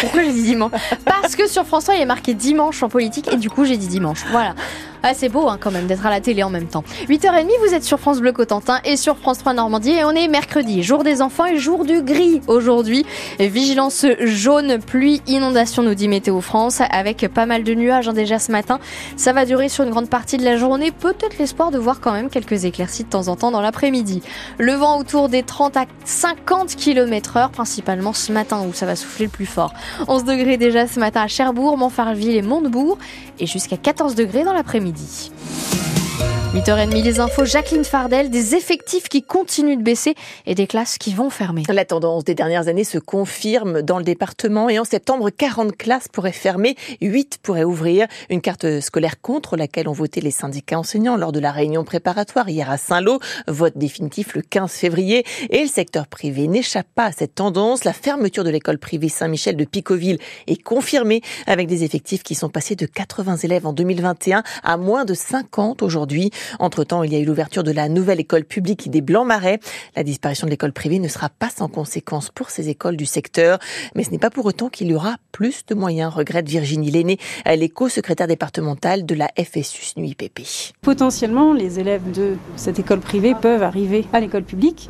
Pourquoi j'ai dit dimanche? Parce que sur François, il est marqué dimanche en politique et du coup, j'ai dit dimanche. Voilà. Ah, c'est beau hein, quand même d'être à la télé en même temps. 8h30, vous êtes sur France Bleu Cotentin et sur France 3 Normandie et on est mercredi, jour des enfants et jour du gris aujourd'hui. Vigilance jaune, pluie, inondation nous dit Météo France avec pas mal de nuages hein, déjà ce matin. Ça va durer sur une grande partie de la journée, peut-être l'espoir de voir quand même quelques éclaircies de temps en temps dans l'après-midi. Le vent autour des 30 à 50 km heure, principalement ce matin où ça va souffler le plus fort. 11 degrés déjà ce matin à Cherbourg, Montfarville et Montebourg et jusqu'à 14 degrés dans l'après-midi midi. 8h30, les infos. Jacqueline Fardel, des effectifs qui continuent de baisser et des classes qui vont fermer. La tendance des dernières années se confirme dans le département et en septembre, 40 classes pourraient fermer, 8 pourraient ouvrir. Une carte scolaire contre laquelle ont voté les syndicats enseignants lors de la réunion préparatoire hier à Saint-Lô. Vote définitif le 15 février et le secteur privé n'échappe pas à cette tendance. La fermeture de l'école privée Saint-Michel de Picoville est confirmée avec des effectifs qui sont passés de 80 élèves en 2021 à moins de 50 aujourd'hui. Entre-temps, il y a eu l'ouverture de la nouvelle école publique des Blancs-Marais. La disparition de l'école privée ne sera pas sans conséquence pour ces écoles du secteur, mais ce n'est pas pour autant qu'il y aura plus de moyens, regrette Virginie Lenné, l'éco-secrétaire départementale de la FSU NUIPP. Potentiellement, les élèves de cette école privée peuvent arriver à l'école publique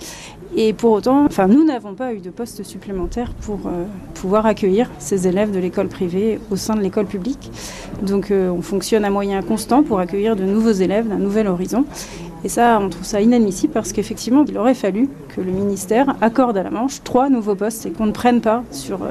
et pour autant, enfin, nous n'avons pas eu de poste supplémentaire pour euh, pouvoir accueillir ces élèves de l'école privée au sein de l'école publique. Donc euh, on fonctionne à moyens constants pour accueillir de nouveaux élèves d'un nouvel horizon. Et ça, on trouve ça inadmissible parce qu'effectivement, il aurait fallu que le ministère accorde à la Manche trois nouveaux postes et qu'on ne prenne pas sur euh,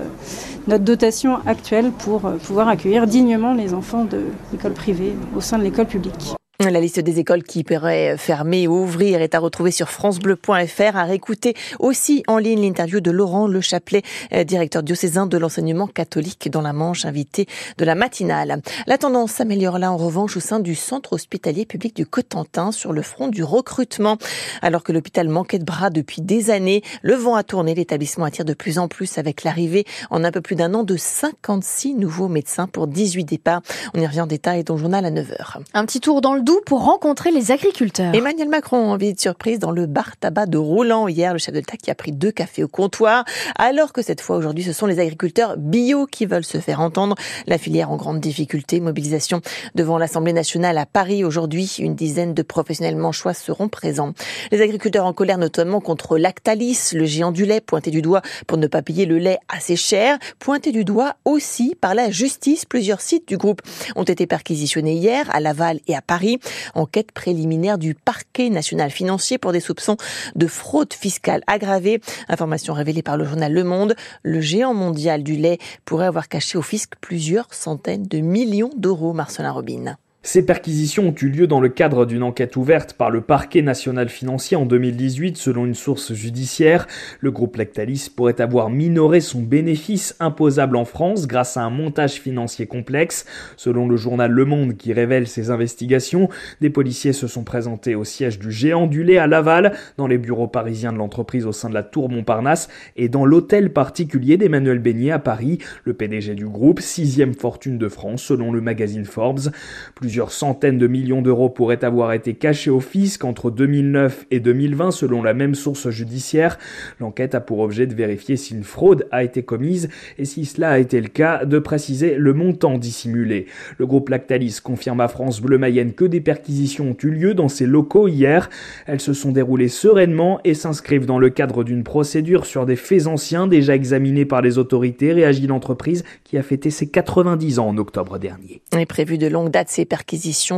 notre dotation actuelle pour pouvoir accueillir dignement les enfants de l'école privée au sein de l'école publique. La liste des écoles qui pourraient fermer ou ouvrir est à retrouver sur francebleu.fr. À réécouter aussi en ligne l'interview de Laurent Le Chapelet, euh, directeur diocésain de l'enseignement catholique dans la Manche, invité de la matinale. La tendance s'améliore là en revanche au sein du centre hospitalier public du Cotentin sur le front du recrutement. Alors que l'hôpital manquait de bras depuis des années, le vent a tourné. L'établissement attire de plus en plus avec l'arrivée en un peu plus d'un an de 56 nouveaux médecins pour 18 départs. On y revient en détail dans le journal à 9h. Un petit tour dans le pour rencontrer les agriculteurs. Emmanuel Macron en visite surprise dans le bar tabac de Roland hier, le chef de l'État qui a pris deux cafés au comptoir, alors que cette fois aujourd'hui ce sont les agriculteurs bio qui veulent se faire entendre. La filière en grande difficulté, mobilisation devant l'Assemblée nationale à Paris aujourd'hui, une dizaine de professionnels manchois seront présents. Les agriculteurs en colère notamment contre Lactalis, le géant du lait pointé du doigt pour ne pas payer le lait assez cher, pointé du doigt aussi par la justice. Plusieurs sites du groupe ont été perquisitionnés hier à Laval et à Paris. Enquête préliminaire du parquet national financier pour des soupçons de fraude fiscale aggravée. Information révélée par le journal Le Monde. Le géant mondial du lait pourrait avoir caché au fisc plusieurs centaines de millions d'euros, Marcelin Robin. Ces perquisitions ont eu lieu dans le cadre d'une enquête ouverte par le parquet national financier en 2018 selon une source judiciaire. Le groupe Lactalis pourrait avoir minoré son bénéfice imposable en France grâce à un montage financier complexe. Selon le journal Le Monde qui révèle ces investigations, des policiers se sont présentés au siège du géant du lait à Laval, dans les bureaux parisiens de l'entreprise au sein de la Tour Montparnasse et dans l'hôtel particulier d'Emmanuel Beignet à Paris, le PDG du groupe, sixième fortune de France selon le magazine Forbes. Plusieurs centaines de millions d'euros pourraient avoir été cachés au fisc entre 2009 et 2020 selon la même source judiciaire. L'enquête a pour objet de vérifier si une fraude a été commise et si cela a été le cas, de préciser le montant dissimulé. Le groupe Lactalis confirme à France Bleu Mayenne que des perquisitions ont eu lieu dans ses locaux hier. Elles se sont déroulées sereinement et s'inscrivent dans le cadre d'une procédure sur des faits anciens déjà examinés par les autorités, réagit l'entreprise qui a fêté ses 90 ans en octobre dernier. est prévu de longue date ces perquisitions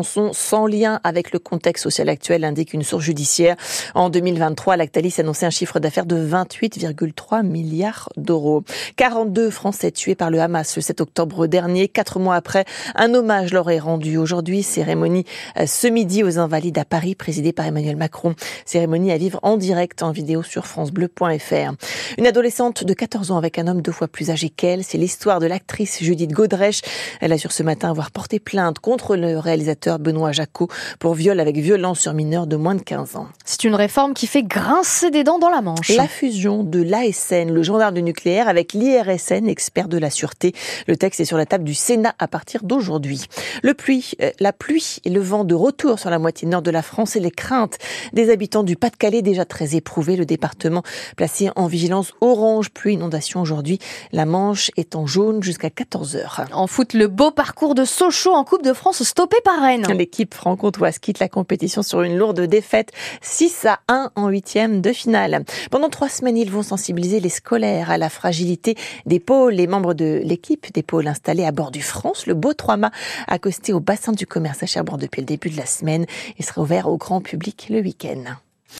sont sans lien avec le contexte social actuel, indique une source judiciaire. En 2023, Lactalis annonçait un chiffre d'affaires de 28,3 milliards d'euros. 42 Français tués par le Hamas le 7 octobre dernier. Quatre mois après, un hommage leur est rendu aujourd'hui. Cérémonie euh, ce midi aux Invalides à Paris, présidée par Emmanuel Macron. Cérémonie à vivre en direct en vidéo sur francebleu.fr. Une adolescente de 14 ans avec un homme deux fois plus âgé qu'elle. C'est l'histoire de l'actrice Judith Godrèche. Elle assure ce matin avoir porté plainte contre le le réalisateur Benoît Jacot pour viol avec violence sur mineur de moins de 15 ans. C'est une réforme qui fait grincer des dents dans la Manche. La fusion de l'ASN, le gendarme du nucléaire, avec l'IRSN, expert de la sûreté. Le texte est sur la table du Sénat à partir d'aujourd'hui. Le pluie, euh, la pluie et le vent de retour sur la moitié nord de la France et les craintes des habitants du Pas-de-Calais déjà très éprouvés. Le département placé en vigilance orange, pluie, inondation aujourd'hui. La Manche est en jaune jusqu'à 14 heures. En foot, le beau parcours de Sochaux en Coupe de France L'équipe franc-comtoise quitte la compétition sur une lourde défaite 6 à 1 en huitième de finale. Pendant trois semaines, ils vont sensibiliser les scolaires à la fragilité des pôles. Les membres de l'équipe des pôles installés à bord du France, le beau trois-mâts, accosté au bassin du commerce à Cherbourg depuis le début de la semaine et sera ouvert au grand public le week-end.